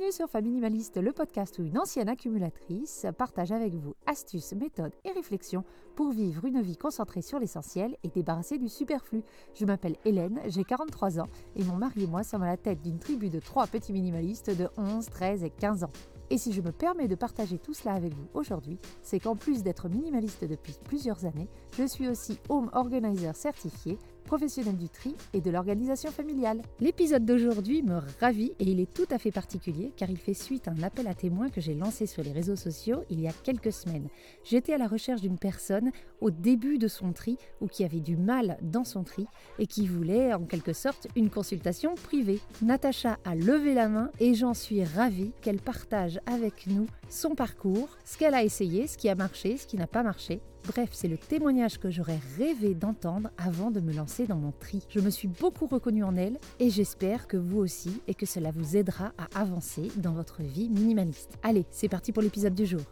Bienvenue sur Famille Minimaliste, le podcast où une ancienne accumulatrice partage avec vous astuces, méthodes et réflexions pour vivre une vie concentrée sur l'essentiel et débarrassée du superflu. Je m'appelle Hélène, j'ai 43 ans et mon mari et moi sommes à la tête d'une tribu de trois petits minimalistes de 11, 13 et 15 ans. Et si je me permets de partager tout cela avec vous aujourd'hui, c'est qu'en plus d'être minimaliste depuis plusieurs années, je suis aussi home organizer certifié, professionnel du tri et de l'organisation familiale. L'épisode d'aujourd'hui me ravit et il est tout à fait particulier car il fait suite à un appel à témoins que j'ai lancé sur les réseaux sociaux il y a quelques semaines. J'étais à la recherche d'une personne au début de son tri ou qui avait du mal dans son tri et qui voulait en quelque sorte une consultation privée. Natacha a levé la main et j'en suis ravie qu'elle partage avec nous son parcours, ce qu'elle a essayé, ce qui a marché, ce qui n'a pas marché. Bref, c'est le témoignage que j'aurais rêvé d'entendre avant de me lancer dans mon tri. Je me suis beaucoup reconnue en elle et j'espère que vous aussi et que cela vous aidera à avancer dans votre vie minimaliste. Allez, c'est parti pour l'épisode du jour.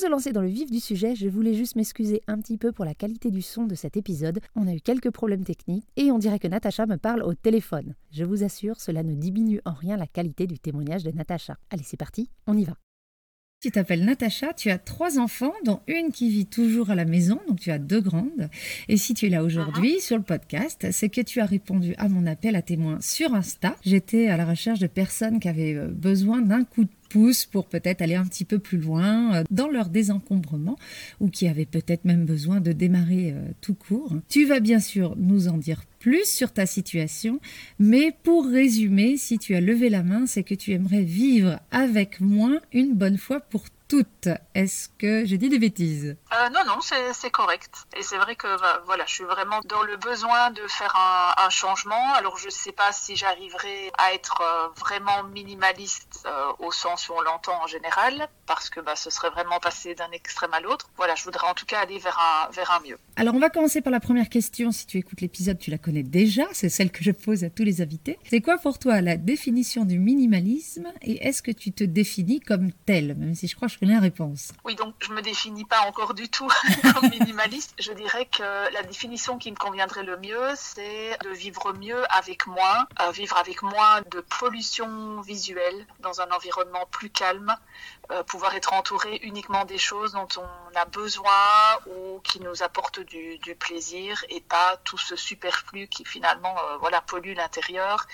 De se lancer dans le vif du sujet, je voulais juste m'excuser un petit peu pour la qualité du son de cet épisode. On a eu quelques problèmes techniques et on dirait que Natacha me parle au téléphone. Je vous assure, cela ne diminue en rien la qualité du témoignage de Natacha. Allez, c'est parti, on y va. Tu t'appelles Natacha, tu as trois enfants, dont une qui vit toujours à la maison, donc tu as deux grandes. Et si tu es là aujourd'hui sur le podcast, c'est que tu as répondu à mon appel à témoins sur Insta. J'étais à la recherche de personnes qui avaient euh, besoin d'un coup de pouce pour peut-être aller un petit peu plus loin euh, dans leur désencombrement ou qui avaient peut-être même besoin de démarrer euh, tout court. Tu vas bien sûr nous en dire plus sur ta situation, mais pour résumer, si tu as levé la main, c'est que tu aimerais vivre avec moi une bonne fois pour toutes. Est-ce que j'ai dit des bêtises? Euh, Non, non, c'est correct. Et c'est vrai que bah, voilà, je suis vraiment dans le besoin de faire un, changement. Alors je ne sais pas si j'arriverai à être euh, vraiment minimaliste euh, au sens où on l'entend en général, parce que bah, ce serait vraiment passer d'un extrême à l'autre. Voilà, je voudrais en tout cas aller vers un, vers un mieux. Alors on va commencer par la première question. Si tu écoutes l'épisode, tu la connais déjà. C'est celle que je pose à tous les invités. C'est quoi pour toi la définition du minimalisme et est-ce que tu te définis comme tel? Même si je crois que je la réponse. Oui, donc je me définis pas encore du tout comme minimaliste. Je dirais que la définition qui me conviendrait le mieux, c'est de vivre mieux avec moins, euh, vivre avec moins de pollution visuelle dans un environnement plus calme, euh, pouvoir être entouré uniquement des choses dont on a besoin ou qui nous apportent du, plaisir et pas tout ce superflu qui finalement euh, voilà pollue l'intérieur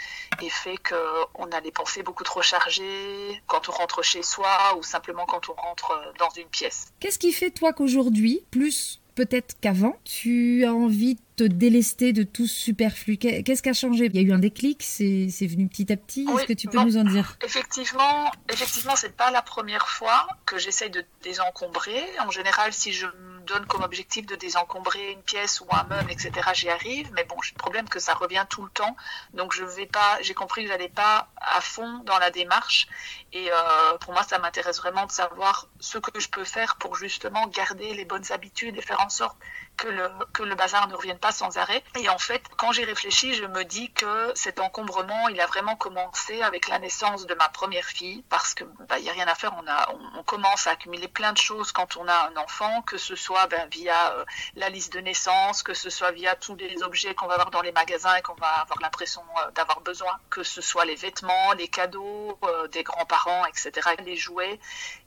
et fait qu'on a les pensées beaucoup trop chargées quand on rentre chez soi ou simplement quand on rentre euh, dans une pièce. Qu'est-ce qui fait toi qu'aujourd'hui, plus peut-être qu'avant, tu as envie te délester de tout ce superflu Qu'est-ce qui a changé? Il y a eu un déclic, c'est venu petit à petit? Est-ce que tu peux nous en dire? Effectivement, effectivement, c'est pas la première fois que j'essaye de désencombrer. En général, si je donne comme objectif de désencombrer une pièce ou un meuble, etc., j'y arrive. Mais bon, j'ai le problème que ça revient tout le temps. Donc, je vais pas, j'ai compris que j'allais pas à fond dans la démarche. Et euh, pour moi, ça m'intéresse vraiment de savoir ce que je peux faire pour justement garder les bonnes habitudes et faire en sorte que le, que le bazar ne revienne pas sans arrêt. Et en fait, quand j'y réfléchis, je me dis que cet encombrement, il a vraiment commencé avec la naissance de ma première fille, parce que bah, y a rien à faire, on, a, on, commence à accumuler plein de choses quand on a un enfant, que ce soit ben, via euh, la liste de naissance, que ce soit via tous les objets qu'on va avoir dans les magasins et qu'on va avoir l'impression euh, d'avoir besoin, que ce soit les vêtements, les cadeaux euh, des grands-parents, etc., les jouets.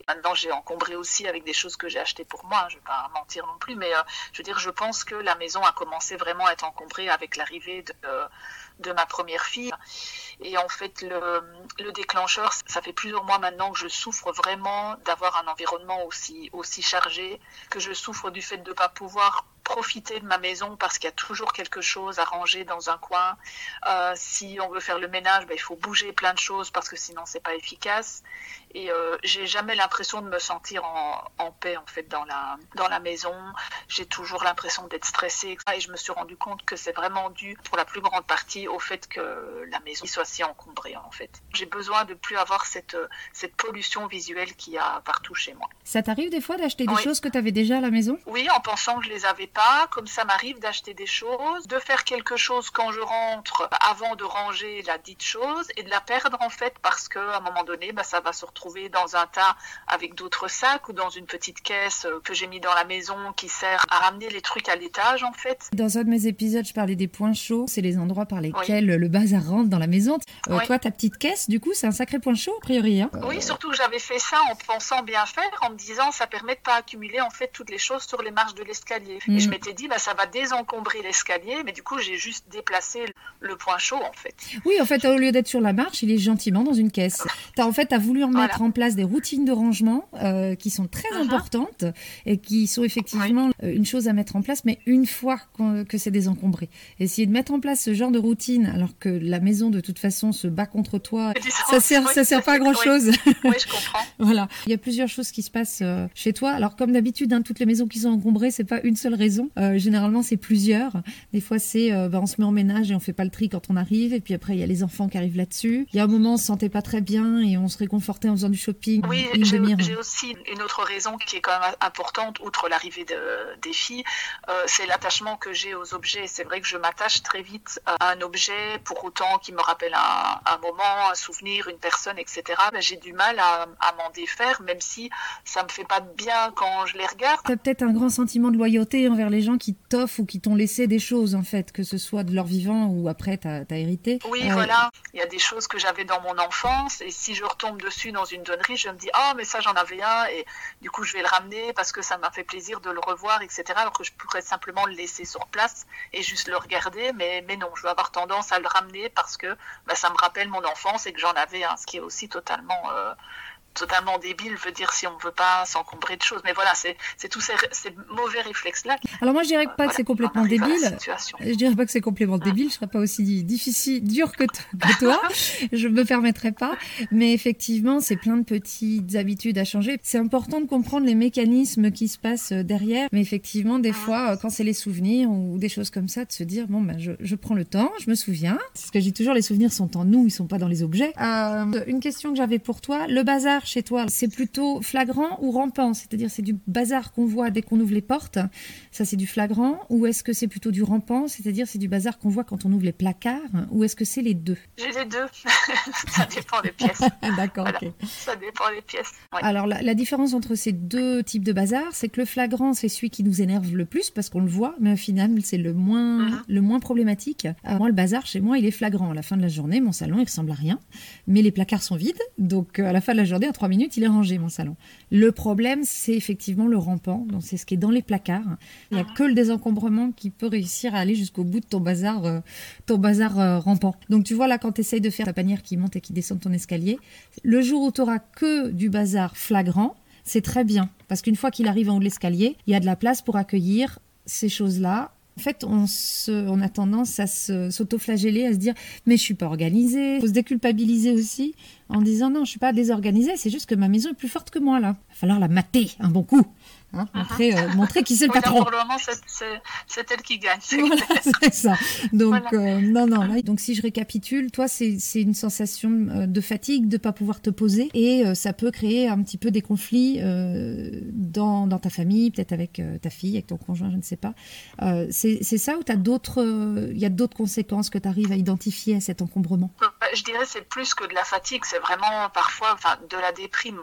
Maintenant, j'ai encombré aussi avec des choses que j'ai achetées pour moi, je ne vais pas mentir non plus, mais je veux dire, je pense que la maison a commencé vraiment à être encombrée avec l'arrivée de, de ma première fille. Et en fait, le, le, déclencheur, ça fait plusieurs mois maintenant que je souffre vraiment d'avoir un environnement aussi, aussi chargé, que je souffre du fait de ne pas pouvoir profiter de ma maison parce qu'il y a toujours quelque chose à ranger dans un coin. Euh, si on veut faire le ménage, ben, il faut bouger plein de choses parce que sinon c'est pas efficace. Et euh, j'ai jamais l'impression de me sentir en, en, paix en fait dans la dans la maison. J'ai toujours l'impression d'être stressée et je me suis rendu compte que c'est vraiment dû pour la plus grande partie au fait que la maison soit si encombrée en fait. J'ai besoin de plus avoir cette cette pollution visuelle qu'il y a partout chez moi. Ça t'arrive des fois d'acheter des choses que tu avais déjà à la maison? Oui, en pensant que je les avais pas pas, comme ça m'arrive d'acheter des choses, de faire quelque chose quand je rentre avant de ranger la dite chose et de la perdre en fait parce que à un moment donné, bah, ça va se retrouver dans un tas avec d'autres sacs ou dans une petite caisse euh, que j'ai mis dans la maison qui sert à ramener les trucs à l'étage en fait. Dans un de mes épisodes, je parlais des points chauds, c'est les endroits par lesquels le bazar rentre dans la maison. Euh, toi, ta petite caisse, du coup, c'est un sacré point chaud a priori. Hein oui, surtout que j'avais fait ça en pensant bien faire, en me disant ça permet de pas accumuler en fait toutes les choses sur les marches de l'escalier. Et je mm. m'étais dit bah ça va désencombrer l'escalier, mais du coup j'ai juste déplacé le point chaud en fait. Oui, en fait, au lieu d'être sur la marche, il est gentiment dans une caisse. As, en fait, as voulu en mettre en place des routines de rangement euh, qui sont très uh-huh. importantes et qui sont effectivement euh, une chose à mettre en place, mais une fois que c'est désencombré. Essayer de mettre en place ce genre de routine alors que la maison de toute façon se bat contre toi, ça sert, ça sert pas à grand chose. Oui, je comprends. voilà. Il y a plusieurs choses qui se passent euh, chez toi. Alors comme d'habitude, hein, toutes les maisons qui sont encombrées, c'est pas une seule raison. Généralement, c'est plusieurs. Des fois, c'est bah, on se met en ménage et on fait pas le tri quand on arrive, et puis après il y a les enfants qui arrivent là-dessus. Il y a un moment, on se sentait pas très bien et on se réconfortait en faisant du shopping. Oui, j'ai aussi une autre raison qui est quand même importante, outre l'arrivée de, des filles, euh, c'est l'attachement que j'ai aux objets. C'est vrai que je m'attache très vite à un objet, pour autant qu'il me rappelle un, un, moment, un souvenir, une personne, etc. Ben, j'ai du mal à, à m'en défaire, même si ça me fait pas de bien quand je les regarde. Tu as peut-être un grand sentiment de loyauté envers les gens qui t'offrent ou qui t'ont laissé des choses, en fait, que ce soit de leur vivant ou après tu as, hérité. Oui, euh, voilà. Il y a des choses que j'avais dans mon enfance et si je retombe dessus dans une donnerie, je me dis ah mais ça j'en avais un et du coup je vais le ramener parce que ça m'a fait plaisir de le revoir etc. Alors que je pourrais simplement le laisser sur place et juste le regarder, mais mais non, je vais avoir tendance à le ramener parce que bah, ça me rappelle mon enfance et que j'en avais un, ce qui est aussi totalement euh, totalement débile veut dire si on ne veut pas s'encombrer de choses. Mais voilà, c'est tous ces, mauvais réflexes-là. Alors moi, je dirais pas que c'est complètement débile. Je dirais pas que c'est complètement hum. débile. Je serais pas aussi difficile, dur que, toi. je me permettrais pas. Mais effectivement, c'est plein de petites habitudes à changer. C'est important de comprendre les mécanismes qui se passent euh, derrière. Mais effectivement, des hum. fois, euh, quand c'est les souvenirs ou des choses comme ça, de se dire bon ben, je, je prends le temps, je me souviens. C'est ce que je dis toujours, les souvenirs sont en nous, ils sont pas dans les objets. Euh, une question que j'avais pour toi, le bazar chez toi, c'est plutôt flagrant ou rampant? C'est-à-dire c'est du bazar qu'on voit dès qu'on ouvre les portes, ça c'est du flagrant, ou est-ce que c'est plutôt du rampant, c'est-à-dire c'est du bazar qu'on voit quand on ouvre les placards, ou est-ce que c'est les deux? J'ai les deux, ça dépend des pièces. D'accord. Ça dépend des pièces. Alors la, différence entre ces deux types de bazar, c'est que le flagrant c'est celui qui nous énerve le plus parce qu'on le voit, mais au final c'est le moins, mhm. le moins problématique. Euh, moi le bazar chez moi il est flagrant. À la fin de la journée, mon salon il ressemble à rien, mais les placards sont vides, donc euh, à la fin de la journée trois minutes, il est rangé, mon salon. Le problème, c'est effectivement le rampant. Donc, c'est ce qui est dans les placards. Il n'y a que le désencombrement qui peut réussir à aller jusqu'au bout de ton bazar, euh, ton bazar euh, rampant. Donc, tu vois, là, quand tu essayes de faire ta panière qui monte et qui descend ton escalier, le jour où tu auras que du bazar flagrant, c'est très bien. Parce qu'une fois qu'il arrive en haut de l'escalier, il y a de la place pour accueillir ces choses-là en fait, on, on a tendance à s'auto-flageller, à se dire mais je suis pas organisée. Il faut se déculpabiliser aussi en disant non, je suis pas désorganisée, c'est juste que ma maison est plus forte que moi là. Il va falloir la mater un bon coup. Hein, uh-huh. montrer, euh, montrer qui c'est le patron. Pour le moment, c'est elle qui gagne. c'est ça. Donc, euh, non, non. donc, si je récapitule, toi, c'est une sensation euh, de fatigue de pas pouvoir te poser et ça peut créer un petit peu des conflits dans, dans, ta famille, peut-être avec ta fille, avec ton conjoint, je ne sais pas. c'est ça ou il y a d'autres conséquences que tu arrives à identifier à cet encombrement? Je dirais c'est plus que de la fatigue, c'est vraiment parfois de la déprime,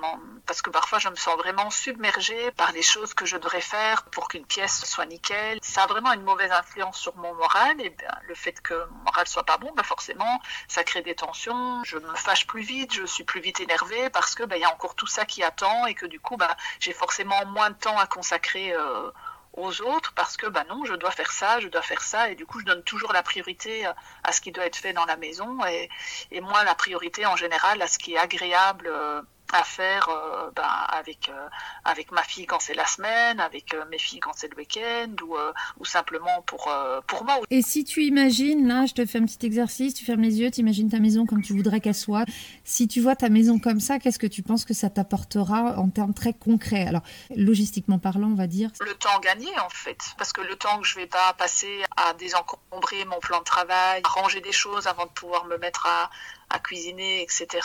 parce que parfois je me sens vraiment submergée par les choses que je devrais faire pour qu'une pièce soit nickel. Ça a vraiment une mauvaise influence sur mon moral. Et bien, le fait que mon moral soit pas bon, ben forcément, ça crée des tensions. Je me fâche plus vite, je suis plus vite énervée parce que ben, il y a encore tout ça qui attend et que du coup, ben, j'ai forcément moins de temps à consacrer. Euh, aux autres parce que bah non, je dois faire ça, je dois faire ça, et du coup je donne toujours la priorité à ce qui doit être fait dans la maison et, et moi la priorité en général à ce qui est agréable euh, à faire euh, ben, avec, euh, avec ma fille quand c'est la semaine, avec euh, mes filles quand c'est le week-end, ou, ou simplement pour, pour moi. Et si tu imagines, là, je te fais un petit exercice, tu fermes les yeux, tu imagines ta maison comme tu voudrais qu'elle soit. Si tu vois ta maison comme ça, qu'est-ce que tu penses que ça t'apportera en termes très concrets? Alors, logistiquement parlant, on va dire. Le temps gagné, en fait. Parce que le temps que je vais pas passer à désencombrer mon plan de travail, à ranger des choses avant de pouvoir me mettre à, à cuisiner, etc.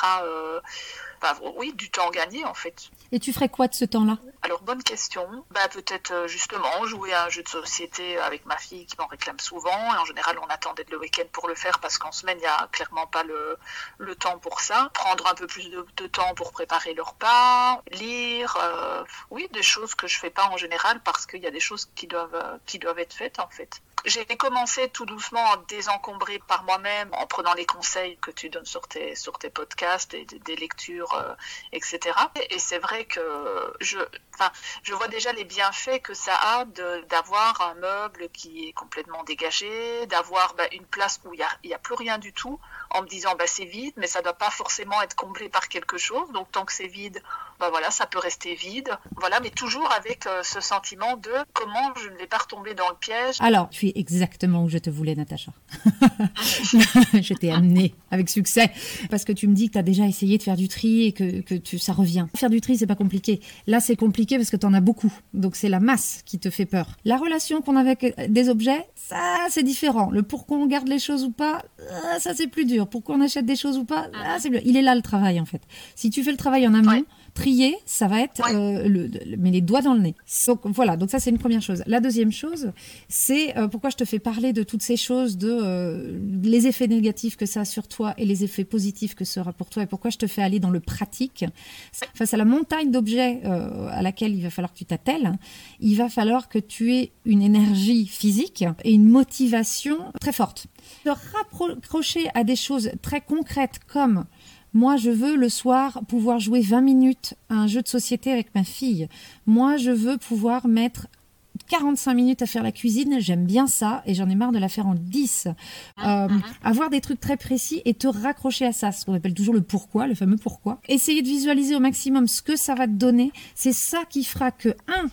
Bah, oui, du temps gagné en fait. Et tu ferais quoi de ce temps-là? Alors, bonne question. Bah, peut-être euh, justement jouer à un jeu de société avec ma fille qui m'en réclame souvent. Et en général, on attendait le week-end pour le faire parce qu'en semaine, il n'y a clairement pas le, le, temps pour ça. Prendre un peu plus de, temps pour préparer le repas, lire. Euh, oui, des choses que je fais pas en général parce qu'il y a des choses qui doivent, euh, qui doivent être faites en fait. J'ai commencé tout doucement à désencombrer par moi-même en prenant les conseils que tu donnes sur tes, sur tes podcasts et des, lectures, etc. Et c'est vrai que je, vois déjà les bienfaits que ça a d'avoir un meuble qui est complètement dégagé, d'avoir bah, une place où il n'y y a, plus rien du tout, en me disant bah, c'est vide, mais ça doit pas forcément être comblé par quelque chose. Donc tant que c'est vide, bah, voilà, ça peut rester vide. Voilà, mais toujours avec euh, ce sentiment de comment je ne vais pas retomber dans le piège. Alors, tu es exactement où je te voulais, Natacha. je t'ai amené avec succès parce que tu me dis que tu as déjà essayé de faire du tri et que, que tu, ça revient. Faire du tri, c'est pas compliqué. Là, c'est compliqué parce que tu en as beaucoup. Donc, c'est la masse qui te fait peur. La relation qu'on a avec des objets, ça, c'est différent. Le pourquoi on garde les choses ou pas, euh, ça, c'est plus dur. Pourquoi on achète des choses ou pas, ah, c'est Il est là le travail, en fait. Si tu fais le travail en amont, trier, ça va être euh, le, mais les doigts dans le nez. Donc voilà, donc ça c'est une première chose. La deuxième chose, c'est euh, pourquoi je te fais parler de toutes ces choses, de les effets négatifs que ça a sur toi et les effets positifs que ça sera pour toi, et pourquoi je te fais aller dans le pratique. Face à la montagne d'objets à laquelle il va falloir que tu t'attelles, il va falloir que tu aies une énergie physique et une motivation très forte. De rapprocher à des choses très concrètes comme moi, je veux le soir pouvoir jouer 20 minutes à un jeu de société avec ma fille. Moi, je veux pouvoir mettre 45 minutes à faire la cuisine, j'aime bien ça et j'en ai marre de la faire en 10. Euh, mhm. avoir des trucs très précis et te raccrocher à ça, ce qu'on appelle toujours le pourquoi, le fameux pourquoi. Essayer de visualiser au maximum ce que ça va te donner, c'est ça qui fera que, un,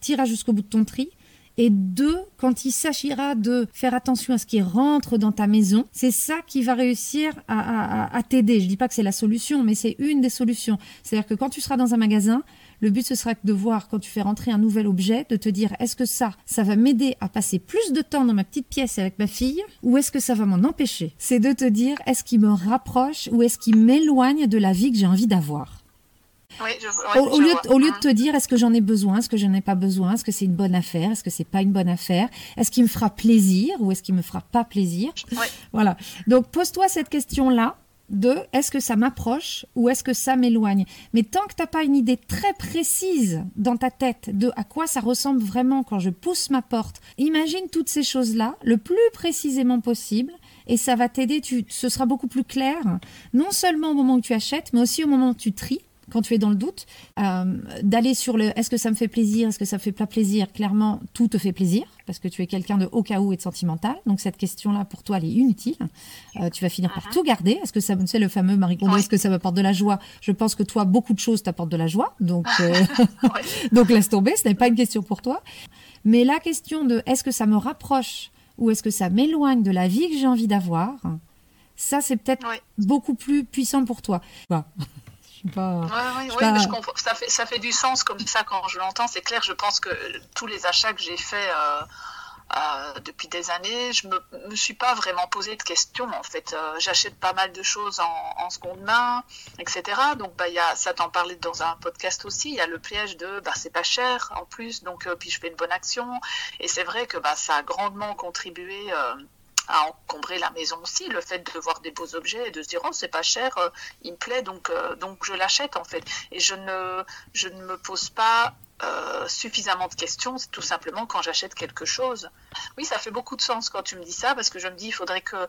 t'iras jusqu'au bout de ton tri, et deux, quand il s'agira de faire attention à ce qui rentre dans ta maison, c'est ça qui va réussir à, t'aider. Je dis pas que c'est la solution, mais c'est une des solutions. C'est-à-dire que quand tu seras dans un magasin, le but, ce sera de voir, quand tu fais rentrer un nouvel objet, de te dire, est-ce que ça, ça va m'aider à passer plus de temps dans ma petite pièce avec ma fille, ou est-ce que ça va m'en empêcher? C'est de te dire, est-ce qu'il me rapproche ou est-ce qu'il m'éloigne de la vie que j'ai envie d'avoir? Au, lieu, au, lieu, de te dire est-ce que j'en ai besoin, est-ce que j'en ai pas besoin, est-ce que c'est une bonne affaire, est-ce que c'est pas une bonne affaire, est-ce qu'il me fera plaisir ou est-ce qu'il me fera pas plaisir? Voilà. Donc pose-toi cette question-là de est-ce que ça m'approche ou est-ce que ça m'éloigne? Mais tant que tu n'as pas une idée très précise dans ta tête de à quoi ça ressemble vraiment quand je pousse ma porte, imagine toutes ces choses-là le plus précisément possible et ça va t'aider, tu, ce sera beaucoup plus clair, non seulement au moment où tu achètes, mais aussi au moment où tu tries quand tu es dans le doute, euh, d'aller sur le est-ce que ça me fait plaisir, est-ce que ça me fait pas plaisir, clairement, tout te fait plaisir, parce que tu es quelqu'un de au cas où et de sentimental. Donc cette question-là, pour toi, elle est inutile. Euh, tu vas finir par tout garder. Est-ce que ça, c'est le fameux Marie Kondo, est-ce que ça m'apporte de la joie? Je pense que toi, beaucoup de choses t'apportent de la joie. Donc, euh, donc laisse tomber, ce n'est pas une question pour toi. Mais la question de est-ce que ça me rapproche ou est-ce que ça m'éloigne de la vie que j'ai envie d'avoir, ça, c'est peut-être beaucoup plus puissant pour toi. Voilà. Ça, fait, ça fait du sens comme ça quand je l'entends. C'est clair, je pense que tous les achats que j'ai faits euh, euh, depuis des années, je me, me suis pas vraiment posé de questions. En fait, euh, j'achète pas mal de choses en, seconde main, etc. Donc, bah, y a, ça t'en parlait dans un podcast aussi. Il y a le piège de, bah, c'est pas cher en plus, donc puis je fais une bonne action. Et c'est vrai que bah, ça a grandement contribué à encombrer la maison aussi, le fait de voir des beaux objets et de se dire oh c'est pas cher, euh, il me plaît donc euh, donc je l'achète en fait. Et je ne je ne me pose pas euh, suffisamment de questions, c'est tout simplement quand j'achète quelque chose. Oui, ça fait beaucoup de sens quand tu me dis ça, parce que je me dis, il faudrait que,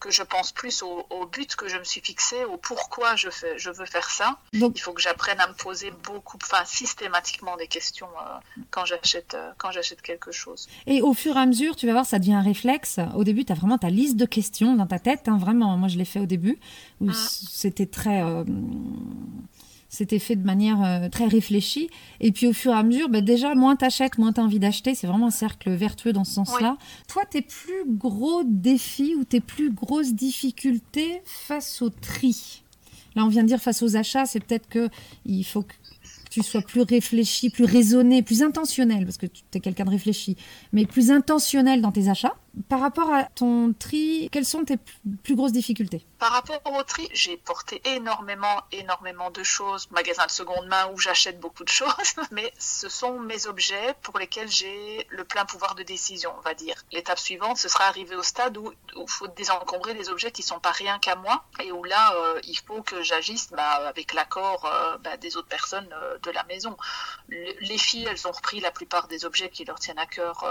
que je pense plus au, but que je me suis fixé, au pourquoi je, fais, je veux faire ça. il faut que j'apprenne à me poser beaucoup, enfin systématiquement des questions euh, quand j'achète euh, quand j'achète quelque chose. Et au fur et à mesure, tu vas voir, ça devient un réflexe. Au début, tu as vraiment ta liste de questions dans ta tête, hein, vraiment. Moi, je l'ai fait au début, où ah. c'était très c'était fait de manière euh, très réfléchie. Et puis au fur et à mesure, bah, déjà, moins tu achètes, moins tu as envie d'acheter. C'est vraiment un cercle vertueux dans ce sens-là. Toi, tes plus gros défis ou tes plus grosses difficultés face au tri? Là, on vient de dire face aux achats, c'est peut-être qu'il faut que tu sois plus réfléchi, plus raisonné, plus intentionnel, parce que tu es quelqu'un de réfléchi, mais plus intentionnel dans tes achats. Par rapport à ton tri, quelles sont tes plus grosses difficultés? Par rapport au tri, j'ai porté énormément, énormément de choses. Magasin de seconde main où j'achète beaucoup de choses, mais ce sont mes objets pour lesquels j'ai le plein pouvoir de décision, on va dire. L'étape suivante, ce sera arriver au stade où il faut désencombrer des objets qui sont pas rien qu'à moi et où là, euh, il faut que j'agisse bah, avec l'accord euh, bah, des autres personnes euh, de la maison. les filles, elles ont repris la plupart des objets qui leur tiennent à cœur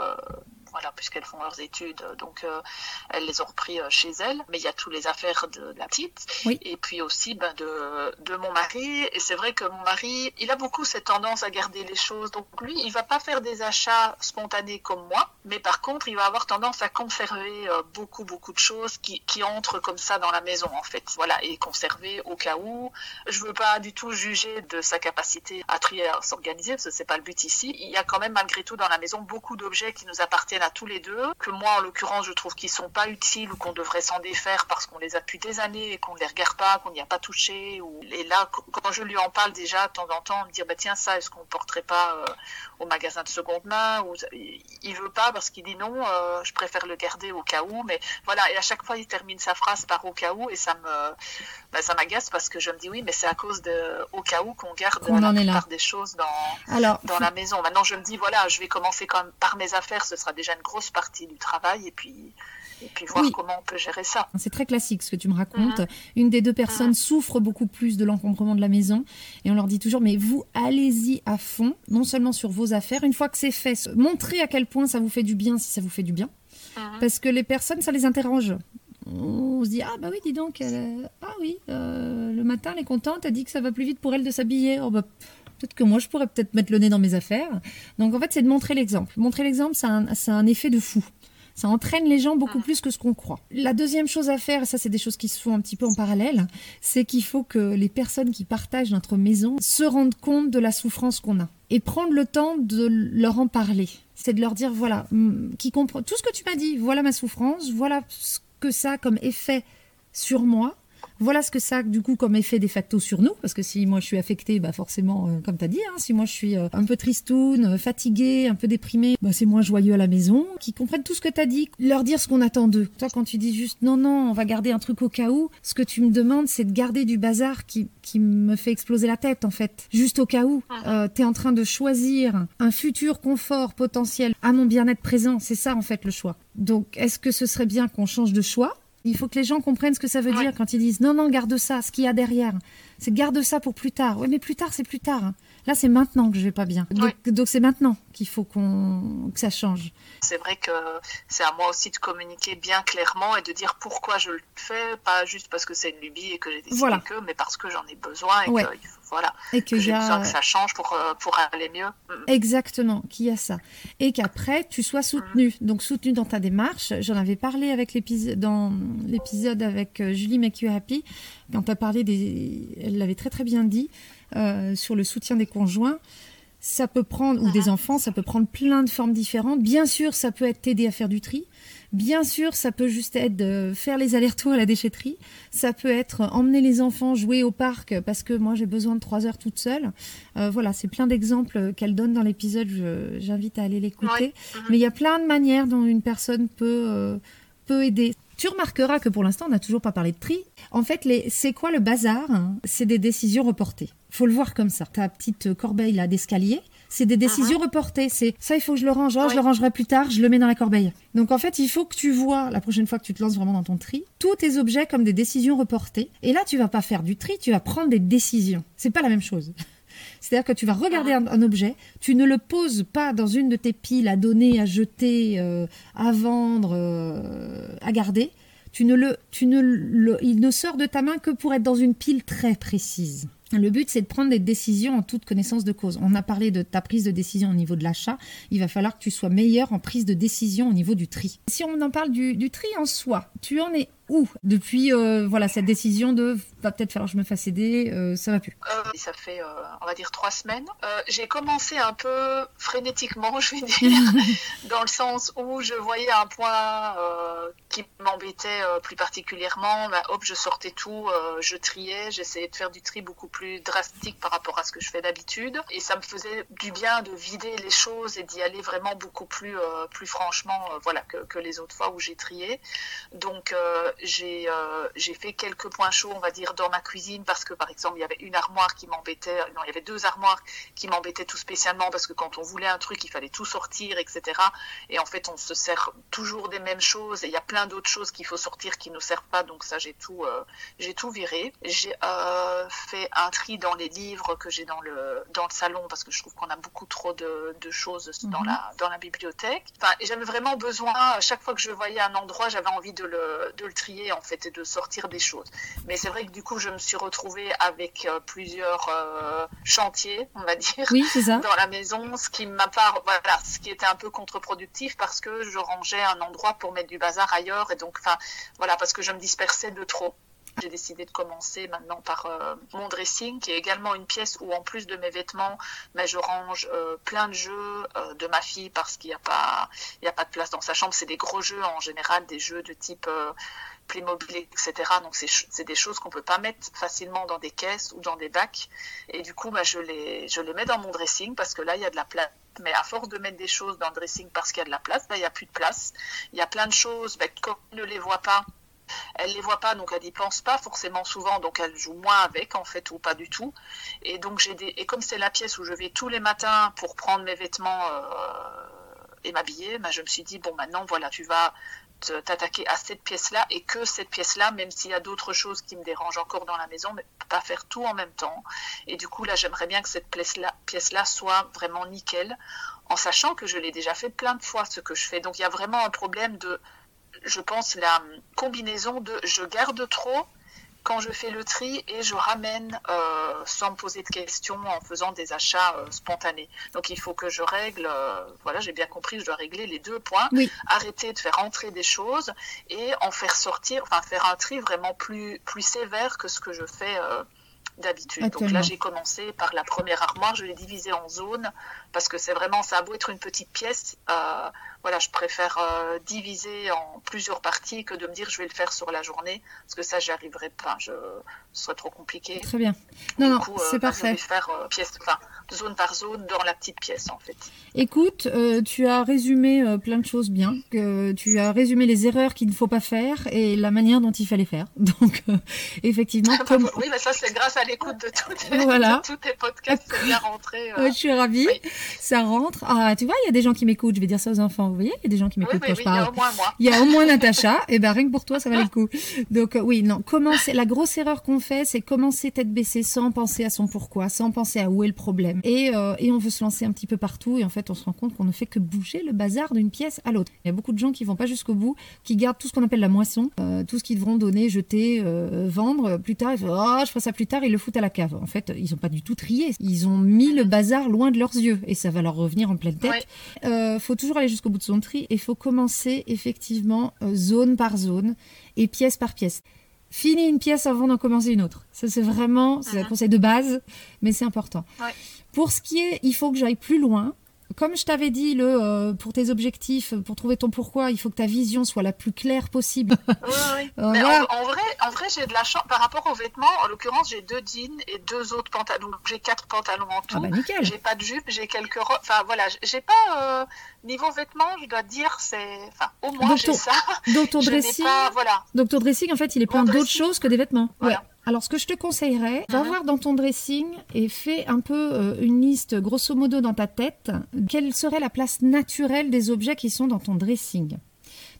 voilà, puisqu'elles font leurs études, donc euh, elles les ont repris euh, chez elles. Mais il y a toutes les affaires de, la petite, et puis aussi ben, de, de mon mari. Et c'est vrai que mon mari, il a beaucoup cette tendance à garder les choses. Donc lui, il va pas faire des achats spontanés comme moi, mais par contre, il va avoir tendance à conserver euh, beaucoup, beaucoup de choses qui, qui entrent comme ça dans la maison, en fait. Voilà, et conserver au cas où. Je veux pas du tout juger de sa capacité à trier, à s'organiser, parce que c'est pas le but ici. Il y a quand même malgré tout dans la maison beaucoup d'objets qui nous appartiennent tous les deux, que moi en l'occurrence je trouve qu'ils sont pas utiles ou qu'on devrait s'en défaire parce qu'on les a depuis des années et qu'on ne les regarde pas, qu'on n'y a pas touché. Ou... Et là, quand je lui en parle déjà de temps en temps, me dire bah tiens ça, est-ce qu'on ne porterait pas euh, au magasin de seconde main ou... Il veut pas parce qu'il dit non, euh, je préfère le garder au cas où. Mais voilà, et à chaque fois il termine sa phrase par au cas où et ça me bah, ça m'agace parce que je me dis oui, mais c'est à cause de au cas où qu'on garde la plupart des choses dans, Alors, dans la maison. Maintenant je me dis voilà, je vais commencer quand même par mes affaires, ce sera déjà une grosse partie du travail et puis, et puis voir comment on peut gérer ça. C'est très classique ce que tu me racontes. Mhm. Une des deux personnes mhm. souffre beaucoup plus de l'encombrement de la maison et on leur dit toujours mais vous allez-y à fond, non seulement sur vos affaires, une fois que c'est fait, montrez à quel point ça vous fait du bien si ça vous fait du bien. Mhm. Parce que les personnes, ça les interroge on se dit ah bah oui dis donc ah oui euh, le matin elle est contente elle dit que ça va plus vite pour elle de s'habiller oh bah Peut-être que moi, je pourrais peut-être mettre le nez dans mes affaires. Donc, en fait, c'est de montrer l'exemple. Montrer l'exemple, ça a, un, effet de fou. Ça entraîne les gens beaucoup plus que ce qu'on croit. La deuxième chose à faire, et ça c'est des choses qui se font un petit peu en parallèle, c'est qu'il faut que les personnes qui partagent notre maison se rendent compte de la souffrance qu'on a et prendre le temps de leur en parler. C'est de leur dire voilà, qui comprend tout ce que tu m'as dit, voilà ma souffrance, voilà ce que ça comme effet sur moi, voilà ce que ça a du coup comme effet de facto sur nous, parce que si moi je suis affectée, bah forcément, euh, comme tu as dit, hein, si moi je suis euh, un peu tristoune, euh, fatiguée, un peu déprimée, bah c'est moins joyeux à la maison, qui comprennent tout ce que tu as dit, leur dire ce qu'on attend d'eux. Toi quand tu dis juste non, non, on va garder un truc au cas où, ce que tu me demandes c'est de garder du bazar qui, qui me fait exploser la tête en fait, juste au cas où. Euh, tu es en train de choisir un futur confort potentiel à mon bien-être présent, c'est ça en fait le choix. Donc est-ce que ce serait bien qu'on change de choix il faut que les gens comprennent ce que ça veut dire quand ils disent non, non, garde ça, ce qu'il y a derrière. C'est garde ça pour plus tard. Oui, mais plus tard, c'est plus tard. Là, c'est maintenant que je vais pas bien. Donc, c'est maintenant qu'il faut qu'on que ça change. C'est vrai que c'est à moi aussi de communiquer bien clairement et de dire pourquoi je le fais, pas juste parce que c'est une lubie et que j'ai décidé que, mais parce que j'en ai besoin et que voilà, et que, j'ai besoin que ça change pour, euh, pour aller mieux. Mm. Exactement, qu'il y a ça. Et qu'après, tu sois soutenu. Mm. Donc, soutenu dans ta démarche. J'en avais parlé avec l'épisode, dans l'épisode avec euh, Julie Make You Happy, quand tu as parlé des. Elle l'avait très très bien dit, euh, sur le soutien des conjoints ça peut prendre, ou des ah. enfants, ça peut prendre plein de formes différentes. Bien sûr, ça peut être t'aider à faire du tri. Bien sûr, ça peut juste être de faire les allers-retours à la déchetterie. Ça peut être emmener les enfants jouer au parc parce que moi j'ai besoin de trois heures toute seule. Euh, voilà, c'est plein d'exemples qu'elle donne dans l'épisode. J'invite à aller l'écouter. Mhm. Mais il y a plein de manières dont une personne peut, euh, peut aider. Tu remarqueras que pour l'instant, on n'a toujours pas parlé de tri. En fait, c'est quoi le bazar C'est des décisions reportées. Faut le voir comme ça. Ta petite corbeille là d'escalier, c'est des décisions uh-huh. reportées. C'est ça, il faut que je le range. Oh, je le rangerai plus tard. Je le mets dans la corbeille. Donc en fait, il faut que tu vois la prochaine fois que tu te lances vraiment dans ton tri, tous tes objets comme des décisions reportées. Et là, tu vas pas faire du tri, tu vas prendre des décisions. C'est pas la même chose. C'est-à-dire que tu vas regarder uh-huh. un, objet, tu ne le poses pas dans une de tes piles à donner, à jeter, euh, à vendre, euh, à garder. Tu ne le, tu ne le, il ne sort de ta main que pour être dans une pile très précise. Le but, c'est de prendre des décisions en toute connaissance de cause. On a parlé de ta prise de décision au niveau de l'achat. Il va falloir que tu sois meilleur en prise de décision au niveau du tri. Si on en parle du, tri en soi, tu en es où depuis euh, voilà cette décision de va peut-être falloir que je me fasse aider, euh, ça va plus? Euh, Ça fait on va dire trois semaines. J'ai commencé un peu frénétiquement, je vais dire, dans le sens où je voyais un point qui m'embêtait plus particulièrement, bah, hop, je sortais tout, je triais, j'essayais de faire du tri beaucoup plus drastique par rapport à ce que je fais d'habitude. Et ça me faisait du bien de vider les choses et d'y aller vraiment beaucoup plus, euh, plus franchement voilà, que, les autres fois où j'ai trié. Donc j'ai j'ai fait quelques points chauds, on va dire, dans ma cuisine parce que par exemple, il y avait une armoire qui m'embêtait, non, il y avait deux armoires qui m'embêtaient tout spécialement parce que quand on voulait un truc, il fallait tout sortir, etc. Et en fait, on se sert toujours des mêmes choses et il y a plein d'autres choses qu'il faut sortir qui ne servent pas. Donc ça, j'ai tout, euh, j'ai tout viré. J'ai euh, fait un tri dans les livres que j'ai dans le dans le salon parce que je trouve qu'on a beaucoup trop de, de choses dans mhm. la dans la bibliothèque. Enfin, j'avais vraiment besoin. Chaque fois que je voyais un endroit, j'avais envie de le de le trier en fait et de sortir des choses. Mais c'est vrai que du coup, je me suis retrouvée avec euh, plusieurs chantiers, on va dire, oui, ça. dans la maison, ce qui m'a voilà, ce qui était un peu contre-productif parce que je rangeais un endroit pour mettre du bazar ailleurs et donc, enfin, voilà, parce que je me dispersais de trop. J'ai décidé de commencer maintenant par euh, mon dressing, qui est également une pièce où, en plus de mes vêtements, je range euh, plein de jeux euh, de ma fille parce qu'il n'y a, pas, de place dans sa chambre. C'est des gros jeux en général, des jeux de type Playmobil, etc. Donc, c'est des choses qu'on peut pas mettre facilement dans des caisses ou dans des bacs. Et du coup, bah, je, les, mets dans mon dressing parce que là, il y a de la place mais à force de mettre des choses dans le dressing parce qu'il y a de la place, ben, il n'y a plus de place. Il y a plein de choses, ben, quand elle ne les voit pas, elle les voit pas, donc elle n'y pense pas forcément souvent, donc elle joue moins avec en fait ou pas du tout. Et donc j'ai et comme c'est la pièce où je vais tous les matins pour prendre mes vêtements euh, et m'habiller, ben, je me suis dit bon maintenant voilà tu vas t'attaquer à cette pièce-là et que cette pièce-là, même s'il y a d'autres choses qui me dérangent encore dans la maison, mais pas faire tout en même temps. Et du coup, là, j'aimerais bien que cette pièce-là pièce -là soit vraiment nickel, en sachant que je l'ai déjà fait plein de fois, ce que je fais. Donc, il y a vraiment un problème de, je pense, la combinaison de je garde trop quand je fais le tri et je ramène euh, sans me poser de questions en faisant des achats euh, spontanés. Donc il faut que je règle, euh, voilà, j'ai bien compris, je dois régler les deux points, arrêter de faire entrer des choses et en faire sortir, enfin faire un tri vraiment plus, plus sévère que ce que je fais d'habitude. Donc là, j'ai commencé par la première armoire, je l'ai divisée en zones parce que c'est vraiment, ça a beau être une petite pièce, euh, voilà, je préfère euh, diviser en plusieurs parties que de me dire je vais le faire sur la journée parce que ça, j'y arriverai pas, je, ce serait trop compliqué. Très bien. Non, non, c'est bah, parfait. Je vais faire pièce, enfin, zone par zone dans la petite pièce en fait. Écoute, tu as résumé plein de choses bien, que tu as résumé les erreurs qu'il ne faut pas faire et la manière dont il fallait faire. Donc, effectivement, comme... oui, mais ça c'est grâce à l'écoute de, voilà. tous tes podcasts, c'est bien rentré. je suis ravie, ça rentre. Ah, tu vois, il y a des gens qui m'écoutent, je vais dire ça aux enfants, vous voyez, il y a des gens qui m'écoutent quand je parle. Il y a au moins moi. Il y a au moins Natacha, et ben rien que pour toi, ça valait le coup. Donc oui, non, commencer, la grosse erreur qu'on fait, c'est commencer tête baissée sans penser à son pourquoi, sans penser à où est le problème. Et, et on veut se lancer un petit peu partout, et en fait, on se rend compte qu'on ne fait que bouger le bazar d'une pièce à l'autre. Il y a beaucoup de gens qui vont pas jusqu'au bout, qui gardent tout ce qu'on appelle la moisson, tout ce qu'ils devront donner, jeter, vendre. Plus tard, ils font, oh, je ferai ça plus tard, ils le foutent à la cave. En fait, ils ont pas du tout trié. Ils ont mis le bazar loin de leurs yeux, et ça va leur revenir en pleine tête. Euh, faut toujours aller jusqu'au bout de son tri, et faut commencer effectivement euh, zone par zone et pièce par pièce. Fini une pièce avant d'en commencer une autre. Ça, c'est vraiment, c'est un conseil de base, mais c'est important. Pour ce qui est, il faut que j'aille plus loin comme je t'avais dit, le, euh, pour tes objectifs, pour trouver ton pourquoi, il faut que ta vision soit la plus claire possible. Oui, oui. Euh, Mais en, vrai, en vrai j'ai de la chance. Par rapport aux vêtements, en l'occurrence, j'ai deux jeans et deux autres pantalons. J'ai quatre pantalons en tout. Ah bah nickel. J'ai pas de jupe, j'ai quelques robes. Enfin voilà, j'ai pas. Euh, niveau vêtements, je dois dire, c'est. Enfin, au moins j'ai ça. Donc ton dressing. voilà. Donc ton dressing, en fait, il est plein d'autres choses que des vêtements. Voilà. Alors, ce que je te conseillerais, va mhm. voir dans ton dressing et fais un peu euh, une liste, grosso modo, dans ta tête, quelle serait la place naturelle des objets qui sont dans ton dressing.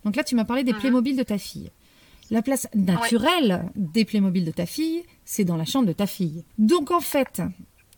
Donc là, tu m'as parlé des mhm. Playmobil de ta fille. La place naturelle des Playmobil de ta fille, c'est dans la chambre de ta fille. Donc, en fait,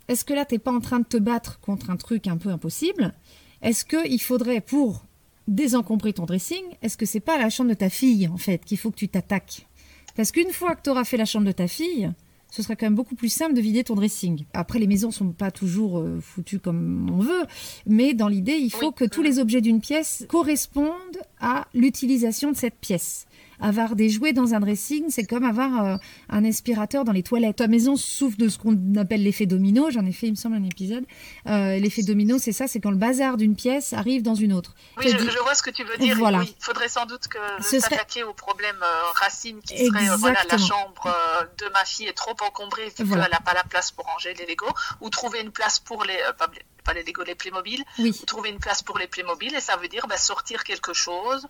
est-ce que là, tu n'es pas en train de te battre contre un truc un peu impossible? Est-ce qu'il faudrait, pour désencombrer ton dressing, est-ce que c'est pas la chambre de ta fille, en fait, qu'il faut que tu t'attaques? Parce qu'une fois que tu auras fait la chambre de ta fille, ce sera quand même beaucoup plus simple de vider ton dressing. Après, les maisons sont pas toujours euh, foutues comme on veut, mais dans l'idée, il faut que tous les objets d'une pièce correspondent à l'utilisation de cette pièce. Avoir des jouets dans un dressing, c'est comme avoir euh, un aspirateur dans les toilettes. Ta maison souffre de ce qu'on appelle l'effet domino. J'en ai fait, il me semble, un épisode. Euh, l'effet domino, c'est ça, c'est quand le bazar d'une pièce arrive dans une autre. Oui, je, vois ce que tu veux dire. Voilà. Il faudrait sans doute que s'attaquer au problème racine qui serait voilà, la chambre de ma fille est trop encombrée vu qu'elle n'a pas la place pour ranger les Legos, ou trouver une place pour les, pas les Lego, les Playmobil, oui. trouver une place pour les Playmobil, et ça veut dire bah, sortir quelque chose.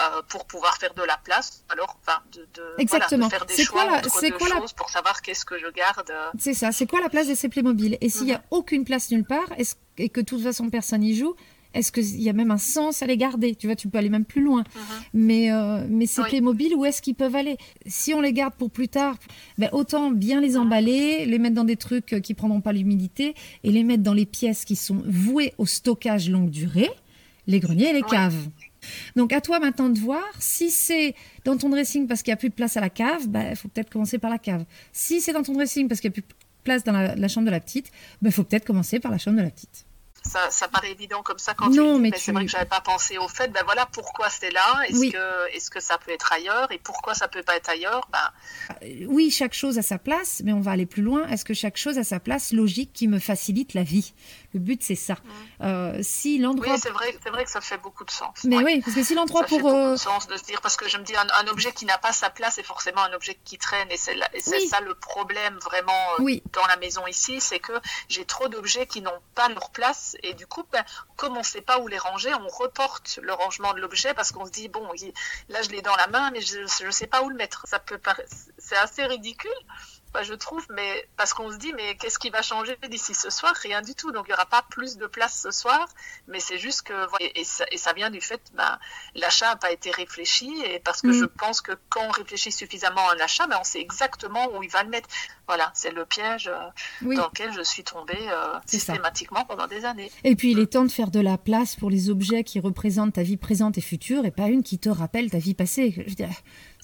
Euh, pour pouvoir faire de la place, alors enfin, de, Exactement. faire des choix quoi, entre deux choses pour savoir qu'est-ce que je garde. C'est ça, c'est quoi la place de ces Playmobil? Et s'il n'y a mhm. aucune place nulle part, est et que de toute façon personne n'y joue, est-ce qu'il y a même un sens à les garder? Tu vois, tu peux aller même plus loin. Mhm. Mais, euh, mais ces Playmobil, où est-ce qu'ils peuvent aller? Si on les garde pour plus tard, ben, autant bien les emballer, les mettre dans des trucs euh, qui prendront pas l'humidité et les mettre dans les pièces qui sont vouées au stockage longue durée, les greniers et les caves. Donc à toi maintenant de voir si c'est dans ton dressing parce qu'il n'y a plus de place à la cave, il ben, faut peut-être commencer par la cave. Si c'est dans ton dressing parce qu'il n'y a plus de place dans la, chambre de la petite, il ben, faut peut-être commencer par la chambre de la petite ça, ça, paraît évident comme ça quand non, tu mais, c'est vrai que j'avais pas pensé au fait. Ben voilà pourquoi c'est là. Est-ce que est-ce que ça peut être ailleurs et pourquoi ça peut pas être ailleurs? Ben... Euh, oui, chaque chose a sa place, mais on va aller plus loin. Est-ce que chaque chose a sa place logique qui me facilite la vie? Le but c'est ça. Euh, si l'endroit. Oui, c'est vrai, c'est vrai que ça fait beaucoup de sens. Mais oui, parce que si l'endroit pour. Ça fait beaucoup de sens de se dire parce que je me dis un, objet qui n'a pas sa place est forcément un objet qui traîne et c'est, ça le problème vraiment euh, dans la maison ici, c'est que j'ai trop d'objets qui n'ont pas leur place et du coup, ben, comme on ne sait pas où les ranger, on reporte le rangement de l'objet parce qu'on se dit, bon, là je l'ai dans la main, mais je ne sais pas où le mettre. Ça peut C'est assez ridicule, je trouve, mais parce qu'on se dit, mais qu'est-ce qui va changer d'ici ce soir? Rien du tout. Donc il n'y aura pas plus de place ce soir, mais c'est juste que, et, ça, vient du fait, ben, l'achat n'a pas été réfléchi, et parce que mm. je pense que quand on réfléchit suffisamment à un achat, ben, on sait exactement où il va le mettre. Voilà, c'est le piège euh, dans lequel je suis tombée euh, systématiquement pendant des années. Et puis il est temps de faire de la place pour les objets qui représentent ta vie présente et future, et pas une qui te rappelle ta vie passée. Je veux dire,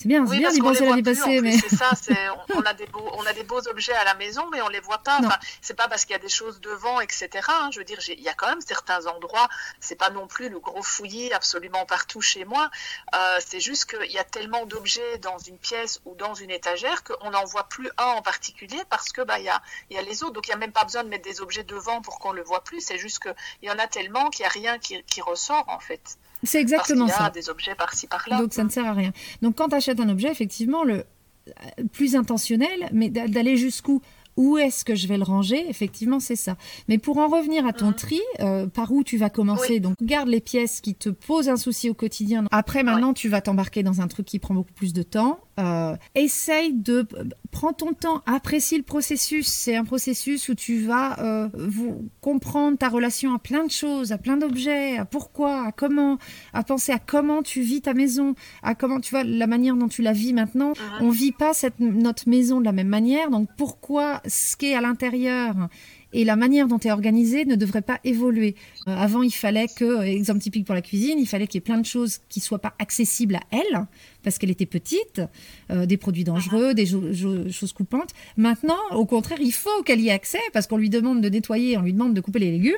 c'est bien, c'est bien d'y penser l'année passée. Mais... C'est ça, on, a des beaux, on a des beaux objets à la maison, mais on les voit pas. Enfin, c'est pas parce qu'il y a des choses devant, etc. Hein. Je veux dire, il y a quand même certains endroits, c'est pas non plus le gros fouillis absolument partout chez moi. Euh, c'est juste qu'il y a tellement d'objets dans une pièce ou dans une étagère qu'on n'en voit plus un en particulier parce que bah il y a, y a les autres. Donc il n'y a même pas besoin de mettre des objets devant pour qu'on le voit plus. C'est juste qu'il y en a tellement qu'il n'y a rien qui, qui ressort en fait. C'est exactement Parce y a des objets par-ci par-là. Donc ça ne sert à rien. Donc quand tu achètes un objet, effectivement, le plus intentionnel, mais d'aller jusqu'où? Où est-ce que je vais le ranger? Effectivement, c'est ça. Mais pour en revenir à ton mhm. tri, euh, par où tu vas commencer? Donc, garde les pièces qui te posent un souci au quotidien. Après, maintenant, tu vas t'embarquer dans un truc qui prend beaucoup plus de temps. Euh, essaye de prends ton temps, apprécie le processus. C'est un processus où tu vas euh, vous comprendre ta relation à plein de choses, à plein d'objets, à pourquoi, à comment, à penser à comment tu vis ta maison, à comment tu vois la manière dont tu la vis maintenant. Mhm. On vit pas cette, notre maison de la même manière, donc pourquoi ce qui est à l'intérieur et la manière dont tu es organisé ne devrait pas évoluer. Euh, avant, il fallait que, exemple typique pour la cuisine, il fallait qu'il y ait plein de choses qui soient pas accessibles à elle, parce qu'elle était petite, euh, des produits dangereux, des choses coupantes. Maintenant, au contraire, il faut qu'elle y ait accès, parce qu'on lui demande de nettoyer, on lui demande de couper les légumes.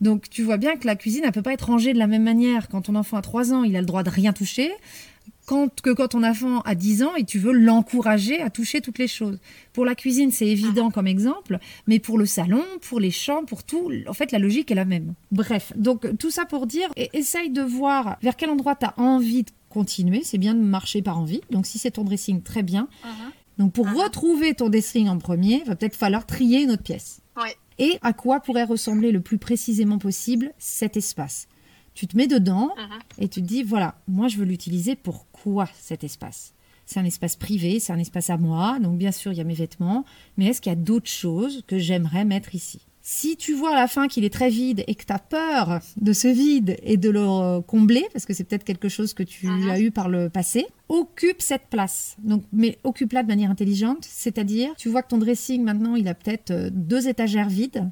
Donc, tu vois bien que la cuisine, elle peut pas être rangée de la même manière. Quand ton enfant a 3 ans, il a le droit de rien toucher quand, que quand ton enfant a 10 ans et tu veux l'encourager à toucher toutes les choses. Pour la cuisine, c'est évident comme exemple, mais pour le salon, pour les chambres, pour tout, en fait, la logique est la même. Bref, donc tout ça pour dire, essaye de voir vers quel endroit tu as envie de continuer. C'est bien de marcher par envie. Donc si c'est ton dressing, très bien. Uh-huh. Donc pour uh-huh. retrouver ton dressing en premier, va peut-être falloir trier une autre pièce. Et à quoi pourrait ressembler le plus précisément possible cet espace? Tu te mets dedans uh-huh. et tu te dis, voilà, moi je veux l'utiliser pour quoi cet espace? C'est un espace privé, c'est un espace à moi, donc bien sûr il y a mes vêtements, mais est-ce qu'il y a d'autres choses que j'aimerais mettre ici? Si tu vois à la fin qu'il est très vide et que tu as peur de ce vide et de le combler, parce que c'est peut-être quelque chose que tu uh-huh. as eu par le passé, occupe cette place. Donc, mais occupe-la de manière intelligente, c'est-à-dire, tu vois que ton dressing maintenant, il a peut-être euh, deux étagères vides,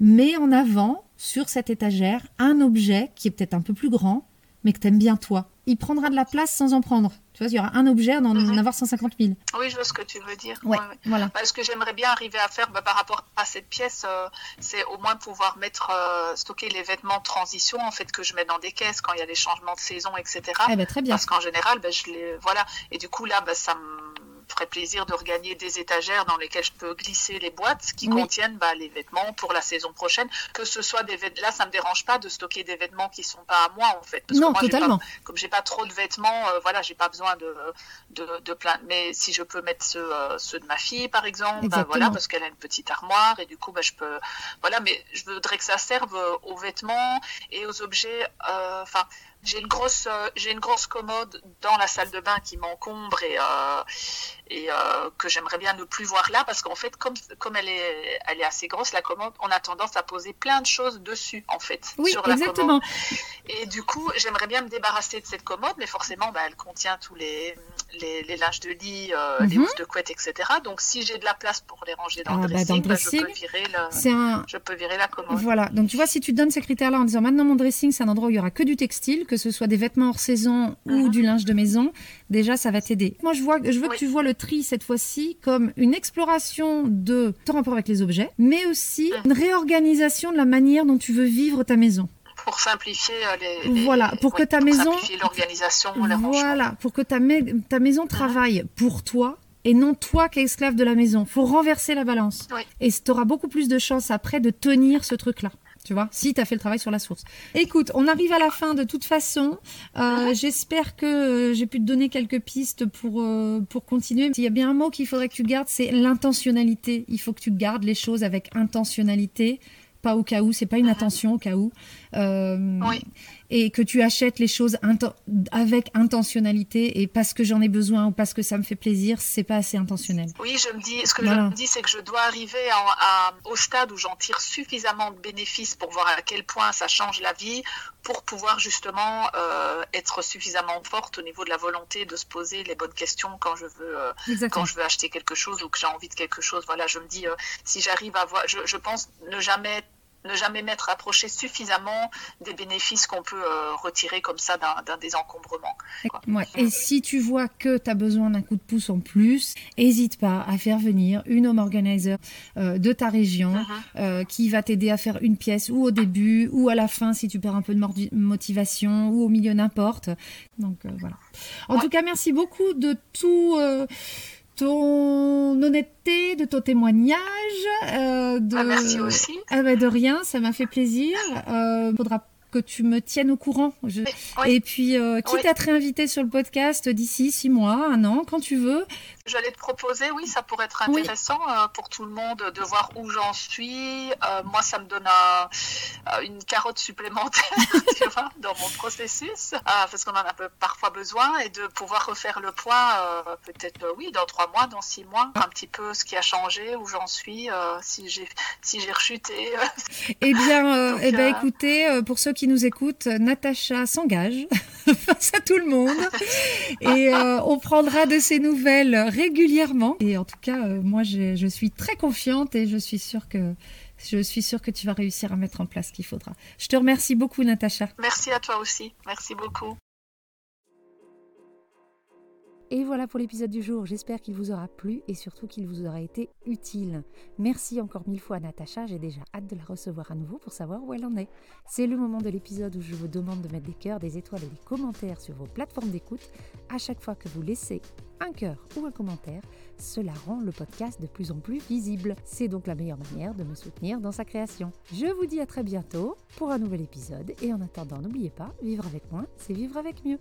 mets en avant sur cette étagère un objet qui est peut-être un peu plus grand, mais que tu aimes bien toi. Il prendra de la place sans en prendre. Tu vois, il y aura un objet d'en Mhm. avoir 150 000. Oui, je vois ce que tu veux dire. Ouais, voilà. Bah, ce que j'aimerais bien arriver à faire bah, par rapport à cette pièce, euh, c'est au moins pouvoir mettre, euh, stocker les vêtements de transition en fait que je mets dans des caisses quand il y a les changements de saison, etc. Eh ben, très bien. Parce qu'en général, bah, je les voilà. Et du coup là, bah, ça me ferait plaisir de regagner des étagères dans lesquelles je peux glisser les boîtes qui Oui. contiennent bah, les vêtements pour la saison prochaine. Que ce soit des vêtements, là, ça me dérange pas de stocker des vêtements qui sont pas à moi en fait. Parce non, que moi, j'ai pas- totalement. comme j'ai pas trop de vêtements, euh, voilà, j'ai pas besoin de, de, de plein. Mais si je peux mettre ceux, euh, ceux de ma fille, par exemple, bah, voilà, parce qu'elle a une petite armoire et du coup, bah, je peux, voilà, mais je voudrais que ça serve euh, aux vêtements et aux objets. euh, Enfin, j'ai une grosse, euh, j'ai une grosse commode dans la salle de bain qui m'encombre et euh, et euh, que j'aimerais bien ne plus voir là parce qu'en fait, comme comme elle est, elle est assez grosse la commode, on a tendance à poser plein de choses dessus en fait. Oui, sur la exactement. Et du coup, j'aimerais bien me débarrasser de cette commode, mais forcément, bah, elle contient tous les, les, les linges de lit, euh, les Mhm. housses de couette, etc. Donc, si j'ai de la place pour les ranger dans Ah, le bah, dressing, dans le bah, je, peux virer le- C'est un, je peux virer la commode. Voilà, donc tu vois, si tu donnes ces critères-là en disant maintenant mon dressing, c'est un endroit où il y aura que du textile, que ce soit des vêtements hors saison ou Mhm. du linge de maison, déjà ça va t'aider. Moi, je, vois, je veux que tu vois le tri cette fois-ci comme une exploration de ton rapport avec les objets, mais aussi Mhm. une réorganisation de la manière dont tu veux vivre ta maison. Pour simplifier euh, les, les- Voilà, pour que ta maison- simplifier l'organisation. Voilà, pour que ta, ta maison travaille pour toi et non toi qui es esclave de la maison. faut renverser la balance. Oui. Et tu auras beaucoup plus de chances après de tenir ce truc-là. Tu vois, si tu as fait le travail sur la source. Écoute, on arrive à la fin de toute façon. Euh. J'espère que euh, j'ai pu te donner quelques pistes pour, euh, pour continuer. S'il y a bien un mot qu'il faudrait que tu gardes, c'est l'intentionnalité. Il faut que tu gardes les choses avec intentionnalité. Pas au cas où, c'est pas une Mhm. attention au cas où. Euh, Oui. Et que tu achètes les choses inten- avec intentionnalité et parce que j'en ai besoin ou parce que ça me fait plaisir, c'est pas assez intentionnel. Oui, je me dis, ce que Voilà. je me dis, c'est que je dois arriver à- au stade où j'en tire suffisamment de bénéfices pour voir à quel point ça change la vie, pour pouvoir justement euh, être suffisamment forte au niveau de la volonté de se poser les bonnes questions quand je veux, euh, quand je veux acheter quelque chose ou que j'ai envie de quelque chose. Voilà, je me dis, euh, si j'arrive à voir, je, je pense ne jamais ne jamais m'être approché suffisamment des bénéfices qu'on peut euh, retirer comme ça d'un désencombrement. Ouais. Et si tu vois que tu as besoin d'un coup de pouce en plus, n'hésite pas à faire venir une home organizer euh, de ta région Mhm. euh, qui va t'aider à faire une pièce ou au début ou à la fin si tu perds un peu de motivation ou au milieu n'importe. Donc euh, voilà. En Ouais. tout cas, merci beaucoup de tout. Ton honnêteté, de ton témoignage, euh, de... Ah, merci aussi. Ah bah de rien, ça m'a fait plaisir. Euh, faudra que tu me tiennes au courant. Je- Oui. Et puis, euh, quitte Oui. à te réinviter sur le podcast d'ici six mois, un an, quand tu veux. J'allais te proposer, oui, ça pourrait être intéressant euh, pour tout le monde de voir où j'en suis. Euh, moi, ça me donne un- euh, une carotte supplémentaire, tu vois, dans mon processus, euh, parce qu'on en a parfois besoin, et de pouvoir refaire le point, euh, peut-être, euh, oui, dans trois mois, dans six mois, un petit peu ce qui a changé, où j'en suis, euh, si j'ai si j'ai rechuté. Eh bien, euh, Donc, eh ben, écoutez, pour ceux qui nous écoutent, Natacha s'engage face à tout le monde et euh, on prendra de ses nouvelles régulièrement. Et en tout cas, euh, moi, j'ai- je suis très confiante et je suis sûre que je suis sûre que tu vas réussir à mettre en place ce qu'il faudra. Je te remercie beaucoup, Natacha. Merci à toi aussi. Merci beaucoup. Et voilà pour l'épisode du jour. J'espère qu'il vous aura plu et surtout qu'il vous aura été utile. Merci encore mille fois à Natacha. J'ai déjà hâte de la recevoir à nouveau pour savoir où elle en est. C'est le moment de l'épisode où je vous demande de mettre des cœurs, des étoiles et des commentaires sur vos plateformes d'écoute. À chaque fois que vous laissez un cœur ou un commentaire, cela rend le podcast de plus en plus visible. C'est donc la meilleure manière de me soutenir dans sa création. Je vous dis à très bientôt pour un nouvel épisode et en attendant, n'oubliez pas, vivre avec moins, c'est vivre avec mieux.